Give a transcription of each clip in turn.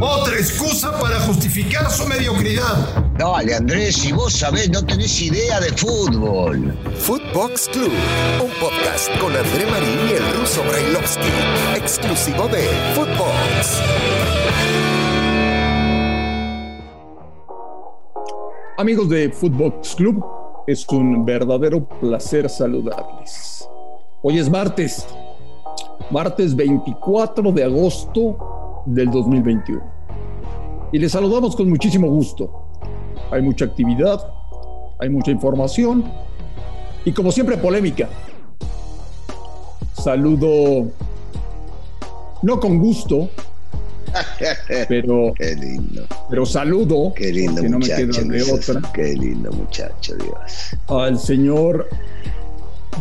Otra excusa para justificar su mediocridad. Dale, Andrés, si vos sabés, no tenés idea de fútbol. Footbox Club, un podcast con André Marín y el ruso Brailovsky, exclusivo de Footbox. Amigos de Footbox Club, es un verdadero placer saludarles. Hoy es martes, martes 24 de agosto del 2021. Y les saludamos con muchísimo gusto. Hay mucha actividad, hay mucha información y como siempre polémica. Saludo no con gusto, pero, Qué lindo. pero saludo, Qué lindo que no me queda de otra, Qué lindo muchacho, Dios. al señor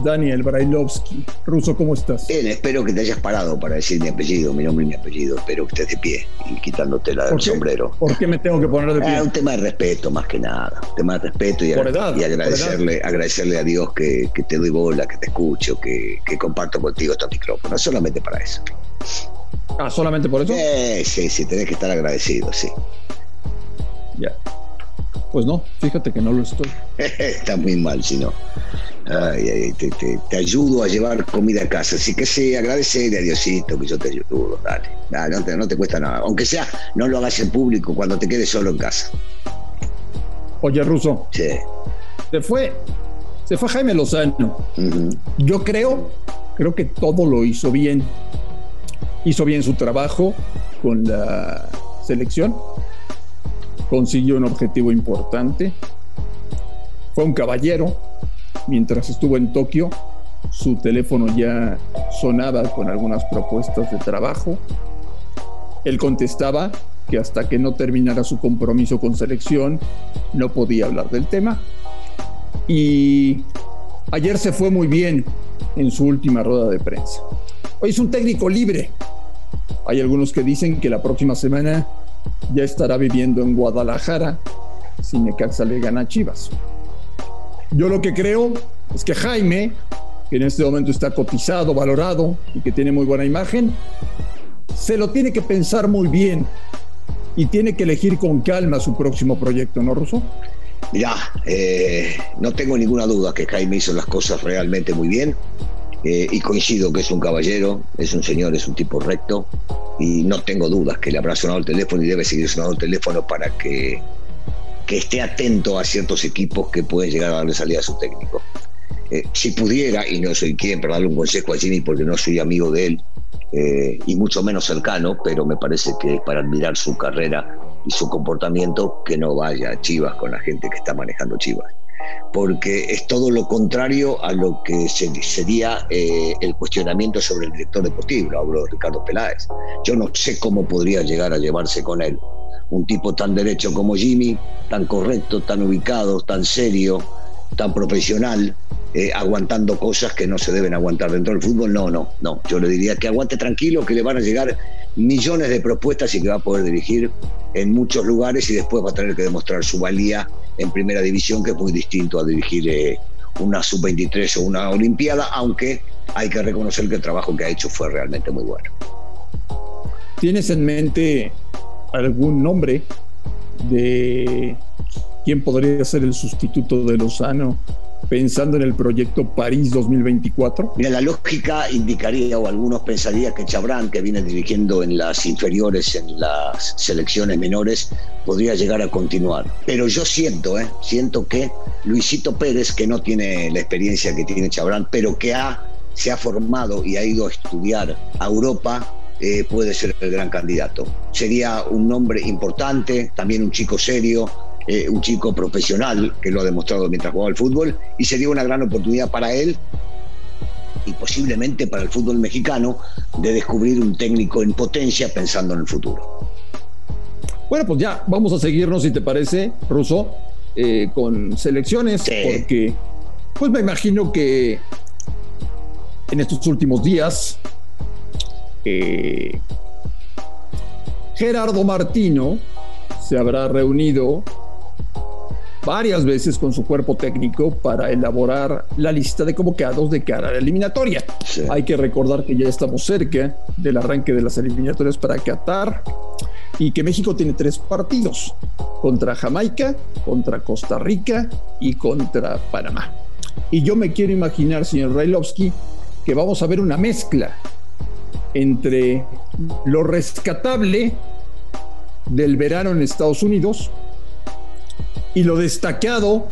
Daniel Brailovsky. Ruso, ¿cómo estás? Bien, espero que te hayas parado para decir mi apellido, mi nombre y mi apellido. Espero que estés de pie y quitándote la ¿Por del sombrero. ¿Por qué me tengo que poner de pie? Ah, un tema de respeto más que nada, un tema de respeto y, edad, agradecerle, agradecerle a Dios que, que te doy bola, que te escucho, que, que comparto contigo estos micrófonos, solamente para eso. Ah, solamente por eso. Eh, sí, sí, tenés que estar agradecido, sí. Ya. Pues no, fíjate que no lo estoy. Está muy mal, si no. Ay, ay, te, te- te ayudo a llevar comida a casa, así que sí, agradecerle a Diosito que yo te ayudo, dale. Dale, no, te, no te cuesta nada, aunque sea, no lo hagas en público cuando te quedes solo en casa. Oye, Ruso, Sí. se fue, se fue Jaime Lozano. Yo creo, creo que todo lo hizo bien. Hizo bien su trabajo con la selección. Consiguió un objetivo importante. Fue un caballero. Mientras estuvo en Tokio, su teléfono ya sonaba con algunas propuestas de trabajo. Él contestaba que hasta que no terminara su compromiso con selección, no podía hablar del tema. Y ayer se fue muy bien en su última rueda de prensa. Hoy es un técnico libre. Hay algunos que dicen que la próxima semana ya estará viviendo en Guadalajara si Necaxa le gana Chivas. Yo lo que creo es que Jaime, que en este momento está cotizado, valorado y que tiene muy buena imagen, se lo tiene que pensar muy bien y tiene que elegir con calma su próximo proyecto, ¿no, Russo? Mirá, eh, no tengo ninguna duda que Jaime hizo las cosas realmente muy bien eh, y coincido que es un caballero, es un señor, es un tipo recto y no tengo dudas que le habrá sonado el teléfono y debe seguir sonando el teléfono para que, que esté atento a ciertos equipos que pueden llegar a darle salida a su técnico. Eh, si pudiera, y no soy quien para darle un consejo a Jimmy porque no soy amigo de él, eh, y mucho menos cercano, pero me parece que para admirar su carrera y su comportamiento, que no vaya a Chivas con la gente que está manejando Chivas. Porque es todo lo contrario a lo que se- sería eh, el cuestionamiento sobre el director deportivo, hablo de Ricardo Peláez. Yo no sé cómo podría llegar a llevarse con él. Un tipo tan derecho como Jimmy, tan correcto, tan ubicado, tan serio, tan profesional, eh, aguantando cosas que no se deben aguantar dentro del fútbol. No, no, no. Yo le diría que aguante tranquilo, que le van a llegar millones de propuestas y que va a poder dirigir en muchos lugares y después va a tener que demostrar su valía en primera división, que es muy distinto a dirigir eh, una sub-23 o una Olimpiada, aunque hay que reconocer que el trabajo que ha hecho fue realmente muy bueno. ¿Tienes en mente algún nombre de quién podría ser el sustituto de Lozano pensando en el proyecto París 2024? Mira, la lógica indicaría, o algunos pensarían que Chabrán, que viene dirigiendo en las inferiores, en las selecciones menores, podría llegar a continuar. Pero yo siento, ¿eh? siento que Luisito Pérez, que no tiene la experiencia que tiene Chabrán, pero que ha, se ha formado y ha ido a estudiar a Europa, eh, puede ser el gran candidato. Sería un nombre importante, también un chico serio, eh, un chico profesional que lo ha demostrado mientras jugaba al fútbol y sería una gran oportunidad para él y posiblemente para el fútbol mexicano de descubrir un técnico en potencia pensando en el futuro. Bueno, pues ya vamos a seguirnos, si te parece, Russo, eh, con selecciones, Sí. porque pues me imagino que en estos últimos días eh, Gerardo Martino se habrá reunido varias veces con su cuerpo técnico para elaborar la lista de convocados de cara a la eliminatoria. Hay que recordar que ya estamos cerca del arranque de las eliminatorias para Qatar y que México tiene tres partidos, contra Jamaica, contra Costa Rica y contra Panamá. Y yo me quiero imaginar, señor Railovsky, que vamos a ver una mezcla entre lo rescatable del verano en Estados Unidos y lo destacado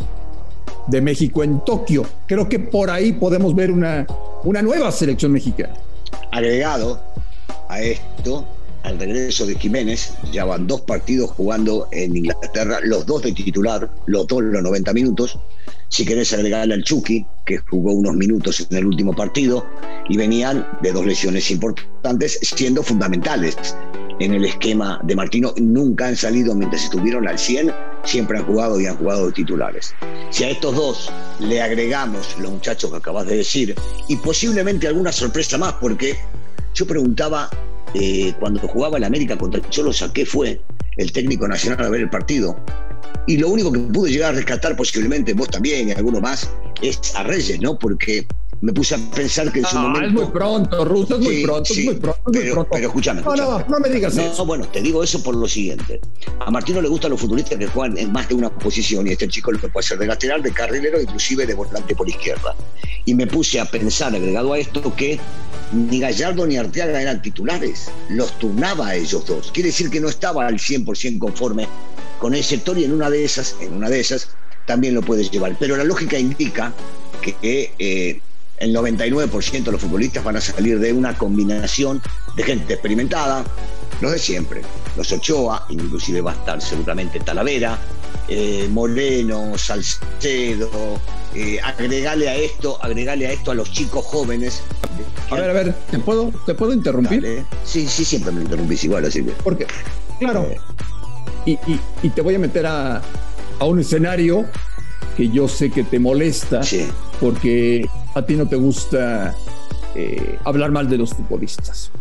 de México en Tokio. Creo que por ahí podemos ver una, una nueva selección mexicana. Agregado a esto, al regreso de Jiménez, ya van dos partidos jugando en Inglaterra, los dos de titular, los dos los 90 minutos. Si querés agregarle al Chucky, que jugó unos minutos en el último partido, y venían de dos lesiones importantes, siendo fundamentales en el esquema de Martino. Nunca han salido mientras estuvieron al 100, siempre han jugado y han jugado de titulares. Si a estos dos le agregamos los muchachos que acabas de decir, y posiblemente alguna sorpresa más, porque yo preguntaba eh, cuando jugaba el América contra el Cholo Saqué fue el técnico nacional a ver el partido. Y lo único que pude llegar a rescatar, posiblemente vos también y alguno más, es a Reyes, ¿no? Porque me puse a pensar que en su momento. Es muy pronto, Russo, es muy pronto, es muy pronto, pero, muy pronto. Pero escúchame, No, no, no me digas eso. No, bueno, te digo eso por lo siguiente. A Martino le gustan los futbolistas que juegan en más de una posición, y este chico lo que puede hacer de lateral, de carrilero, inclusive de volante por izquierda. Y me puse a pensar, agregado a esto, que ni Gallardo ni Arteaga eran titulares, los turnaba a ellos dos. Quiere decir que no estaba al 100% conforme con el sector y en una de esas, en una de esas, también lo puedes llevar. Pero la lógica indica que eh, el 99% de los futbolistas van a salir de una combinación de gente experimentada, los de siempre, los Ochoa, inclusive va a estar seguramente Talavera, eh, Moreno, Salcedo, eh, agregale a esto, agregale a esto a los chicos jóvenes. A ver, a ver, ¿te puedo, ¿te puedo interrumpir? Sí, sí, siempre me interrumpís igual, así que. Porque, claro, y, y, te voy a meter a, a un escenario que yo sé que te molesta, porque a ti no te gusta eh, hablar mal de los futbolistas.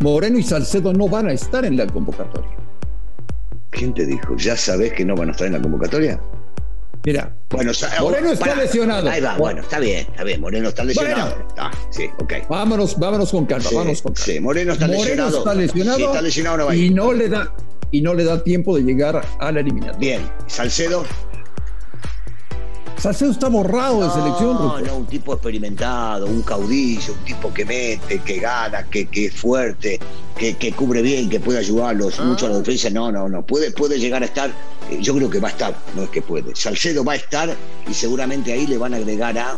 Moreno y Salcedo no van a estar en la convocatoria. ¿Quién te dijo? ¿Ya sabes que no van a estar en la convocatoria? Mira, bueno, Moreno está lesionado. Ahí va, bueno, está bien, está bien. Moreno está lesionado. sí, ok. Vámonos, vámonos con calma, vámonos con calma. Sí, Moreno está Moreno lesionado. está lesionado. Sí, está lesionado no va y no le da y no le da tiempo de llegar a la eliminatoria. Bien, Salcedo. Salcedo está borrado de selección. No, no, un tipo experimentado, un caudillo, un tipo que mete, que gana, que, que es fuerte, que, que, cubre bien, que puede ayudarlos ah. mucho a la defensa. No, no, no. Puede, puede llegar a estar, eh, yo creo que va a estar, no es que puede. Salcedo va a estar y seguramente ahí le van a agregar a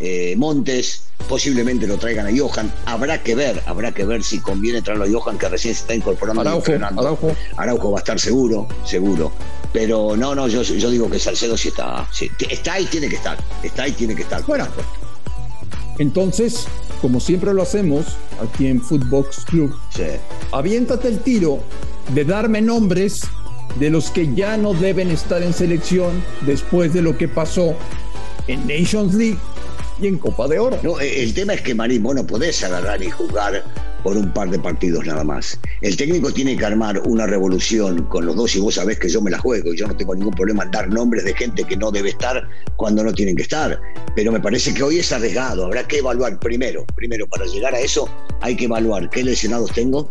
eh, Montes, posiblemente lo traigan a Johan. Habrá que ver, habrá que ver si conviene traerlo a Johan, que recién se está incorporando Araujo, Araujo. Araujo va a estar seguro, seguro. Pero no, no, yo, yo digo que Salcedo sí está. está ahí, tiene que estar. Está ahí, tiene que estar. Bueno, entonces, como siempre lo hacemos aquí en Footbox Club, aviéntate el tiro de darme nombres de los que ya no deben estar en selección después de lo que pasó en Nations League y en Copa de Oro. No, eh, el tema es que Marín, vos no podés agarrar y jugar por un par de partidos nada más. El técnico tiene que armar una revolución con los dos y vos sabés que yo me la juego y yo no tengo ningún problema en dar nombres de gente que no debe estar cuando no tienen que estar. Pero me parece que hoy es arriesgado. Habrá que evaluar primero, primero para llegar a eso hay que evaluar qué lesionados tengo,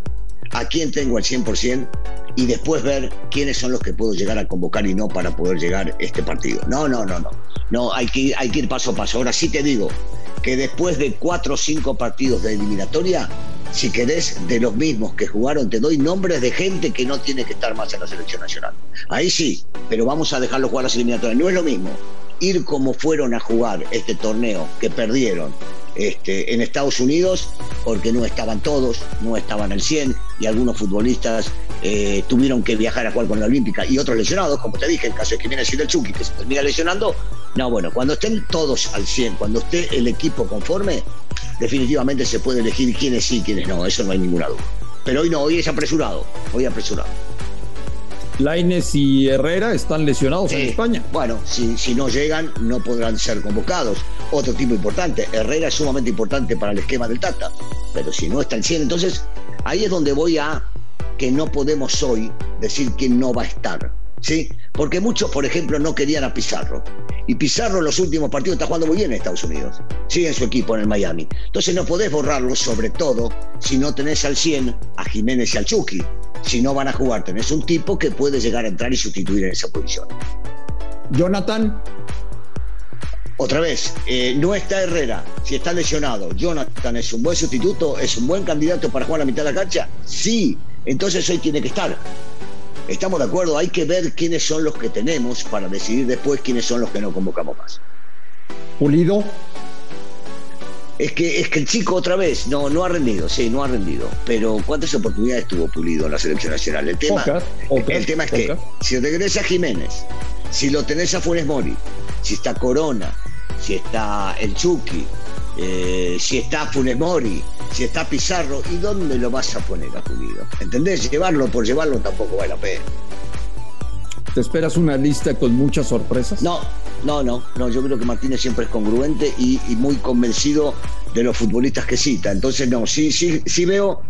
a quién tengo al 100% y después ver quiénes son los que puedo llegar a convocar y no para poder llegar a este partido. No, no, no, no. No, hay que, hay que ir paso a paso. Ahora sí te digo que después de cuatro o cinco partidos de eliminatoria, si querés, de los mismos que jugaron, te doy nombres de gente que no tiene que estar más en la selección nacional. Ahí sí, pero vamos a dejarlo jugar las eliminatorias. No es lo mismo ir como fueron a jugar este torneo, que perdieron, este, en Estados Unidos porque no estaban todos, no estaban al 100 y algunos futbolistas eh, tuvieron que viajar a jugar con la Olímpica y otros lesionados, como te dije, el caso de que viene siendo el Chucky, que se termina lesionando. No, bueno, cuando estén todos al 100, cuando esté el equipo conforme, definitivamente se puede elegir quiénes sí y quiénes no, eso no hay ninguna duda. Pero hoy no, hoy es apresurado, hoy apresurado. Laines y Herrera están lesionados en España. Bueno, si, si no llegan, no podrán ser convocados. Otro tipo importante, Herrera es sumamente importante para el esquema del Tata, pero si no está en 100, entonces ahí es donde voy a que no podemos hoy decir quién no va a estar. ¿sí? Porque muchos, por ejemplo, no querían a Pizarro. Y Pizarro en los últimos partidos está jugando muy bien en Estados Unidos. Sigue en su equipo en el Miami. Entonces no podés borrarlo, sobre todo si no tenés al 100 a Jiménez y al Chucky. Si no van a jugar, tenés un tipo que puede llegar a entrar y sustituir en esa posición. Jonathan. Otra vez, eh, no está Herrera, si está lesionado. Jonathan es un buen sustituto, es un buen candidato para jugar a la mitad de la cancha. Sí, entonces hoy tiene que estar. Estamos de acuerdo, hay que ver quiénes son los que tenemos para decidir después quiénes son los que no convocamos más. Pulido. Es que, es que el chico otra vez no, no ha rendido, sí, no ha rendido. Pero ¿cuántas oportunidades tuvo Pulido en la selección nacional? El tema, el tema es que si regresa Jiménez, si lo tenés a Funes Mori, si está Corona, si está el Chucky, eh, si está Funes Mori, si está Pizarro, ¿y dónde lo vas a poner a Pulido? ¿Entendés? Llevarlo por llevarlo tampoco vale la pena. ¿Te esperas una lista con muchas sorpresas? No, no, no, no. Yo creo que Martínez siempre es congruente y, muy convencido de los futbolistas que cita. Entonces, no, sí, sí, sí veo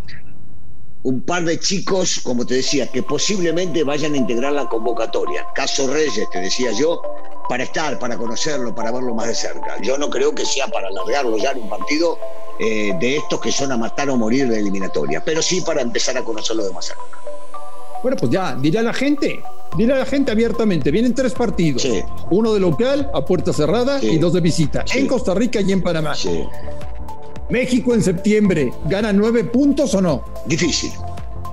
un par de chicos, como te decía, que posiblemente vayan a integrar la convocatoria. Caso Reyes, te decía yo, para estar, para conocerlo, para verlo más de cerca. Yo no creo que sea para alargarlo ya en un partido eh, de estos que son a matar o morir de eliminatoria, pero sí para empezar a conocerlo de más cerca. Bueno, pues ya, dirá la gente, dirá la gente abiertamente, vienen tres partidos, uno de local a puerta cerrada y dos de visita, en Costa Rica y en Panamá. México en septiembre, ¿gana nueve puntos o no? Difícil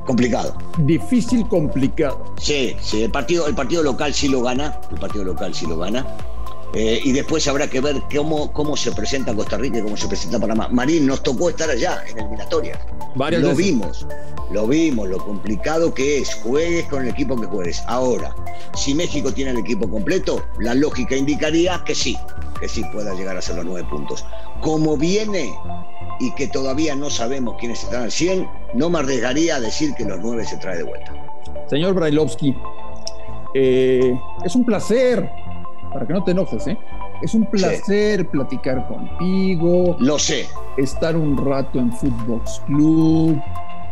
complicado. Difícil, complicado. Sí, sí, el partido, el partido local sí lo gana, el partido local sí lo gana. Eh, y después habrá que ver cómo, cómo se presenta Costa Rica y cómo se presenta Panamá. Marín, nos tocó estar allá en eliminatoria. Varias lo vimos, lo vimos, lo complicado que es. Juegues con el equipo que juegues. Ahora, si México tiene el equipo completo, la lógica indicaría que sí, que sí pueda llegar a ser los nueve puntos. Como viene y que todavía no sabemos quiénes están al 100, no me arriesgaría a decir que los nueve se trae de vuelta. Señor Brailovsky, eh, es un placer, para que no te enojes, ¿eh? Es un placer platicar contigo. Lo sé. Estar un rato en Footbox Club.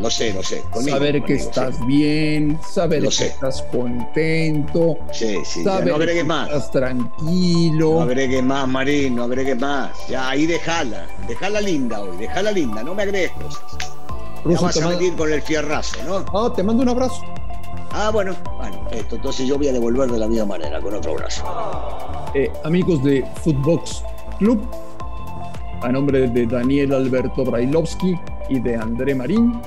Lo sé, lo sé. saber que estás bien, saber que estás contento. Sí, sí, saber no agregues más. Estás tranquilo. No agregues más, Marín, no agregues más. Ya, ahí déjala. Déjala linda hoy, déjala linda, no me agregues cosas. Ruso, vas a medir con el fierrazo, ¿no? Ah, te mando un abrazo. Ah, bueno, bueno, esto, entonces yo voy a devolver de la misma manera, con otro abrazo. Eh, amigos de Footbox Club, a nombre de Daniel Alberto Brailovsky y de André Marín,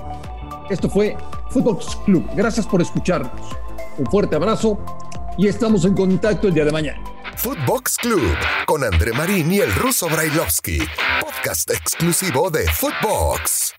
esto fue Footbox Club. Gracias por escucharnos. Un fuerte abrazo y estamos en contacto el día de mañana. Footbox Club con André Marín y el ruso Brailovsky, podcast exclusivo de Footbox.